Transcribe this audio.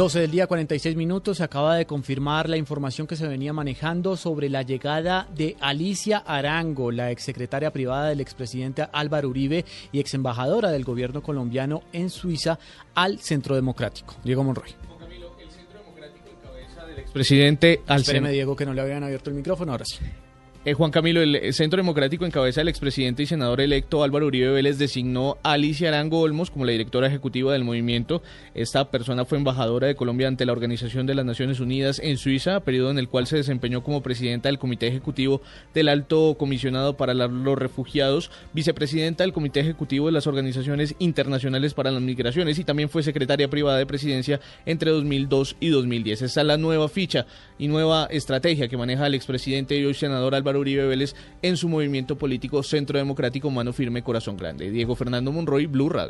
12 del día, 46 minutos. Se acaba de confirmar la información que se venía manejando sobre la llegada de Alicia Arango, la exsecretaria privada del expresidente Álvaro Uribe y exembajadora del gobierno colombiano en Suiza, al Centro Democrático. Diego Monroy. Presidente al Espéreme, Diego, que no le habían abierto el micrófono. Ahora sí. Eh, Juan Camilo, el Centro Democrático en cabeza del expresidente y senador electo Álvaro Uribe Vélez designó a Alicia Arango Olmos como la directora ejecutiva del movimiento. Esta persona fue embajadora de Colombia ante la Organización de las Naciones Unidas en Suiza, periodo en el cual se desempeñó como presidenta del Comité Ejecutivo del Alto Comisionado para los Refugiados, vicepresidenta del Comité Ejecutivo de las Organizaciones Internacionales para las Migraciones y también fue secretaria privada de presidencia entre 2002 y 2010. Esta es la nueva ficha y nueva estrategia que maneja el expresidente y hoy senador Álvaro Uribe Vélez en su movimiento político Centro Democrático Mano Firme Corazón Grande. Diego Fernando Monroy, Blue Radio.